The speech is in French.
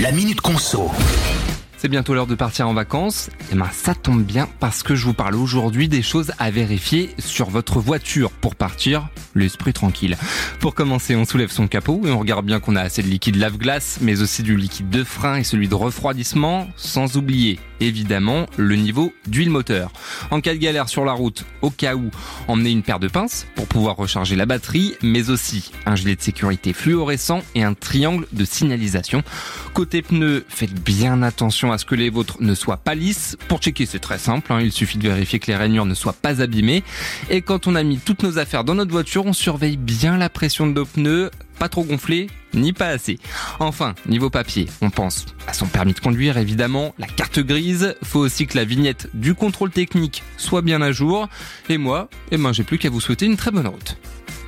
La Minute Conso. C'est bientôt l'heure de partir en vacances. Et ben ça tombe bien parce que je vous parle aujourd'hui des choses à vérifier sur votre voiture pour partir l'esprit tranquille. Pour commencer, on soulève son capot et on regarde bien qu'on a assez de liquide lave-glace, mais aussi du liquide de frein et celui de refroidissement, sans oublier évidemment le niveau d'huile moteur. En cas de galère sur la route, au cas où, emmenez une paire de pinces pour pouvoir recharger la batterie, mais aussi un gilet de sécurité fluorescent et un triangle de signalisation. Côté pneus, faites bien attention à ce que les vôtres ne soient pas lisses. Pour checker, c'est très simple, hein. il suffit de vérifier que les rainures ne soient pas abîmées. Et quand on a mis toutes nos affaires dans notre voiture, on surveille bien la pression de nos pneus, pas trop gonflés, ni pas assez. Enfin, niveau papier, on pense à son permis de conduire évidemment, la carte grise, faut aussi que la vignette du contrôle technique soit bien à jour. Et moi, eh ben j'ai plus qu'à vous souhaiter une très bonne route.